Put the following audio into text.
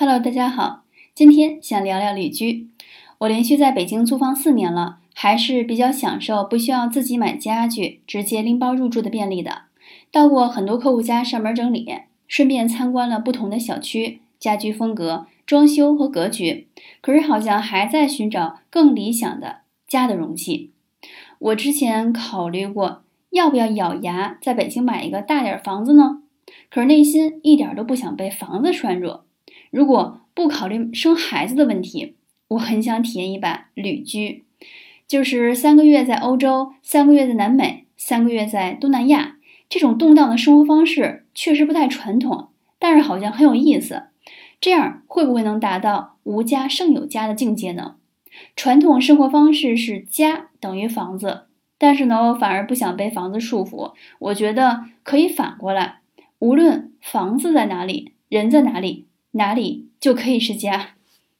Hello，大家好，今天想聊聊旅居。我连续在北京租房四年了，还是比较享受不需要自己买家具，直接拎包入住的便利的。到过很多客户家上门整理，顺便参观了不同的小区、家居风格、装修和格局。可是好像还在寻找更理想的家的容器。我之前考虑过要不要咬牙在北京买一个大点房子呢，可是内心一点都不想被房子拴住。如果不考虑生孩子的问题，我很想体验一把旅居，就是三个月在欧洲，三个月在南美，三个月在东南亚。这种动荡的生活方式确实不太传统，但是好像很有意思。这样会不会能达到无家胜有家的境界呢？传统生活方式是家等于房子，但是呢，我反而不想被房子束缚。我觉得可以反过来，无论房子在哪里，人在哪里。哪里就可以是家。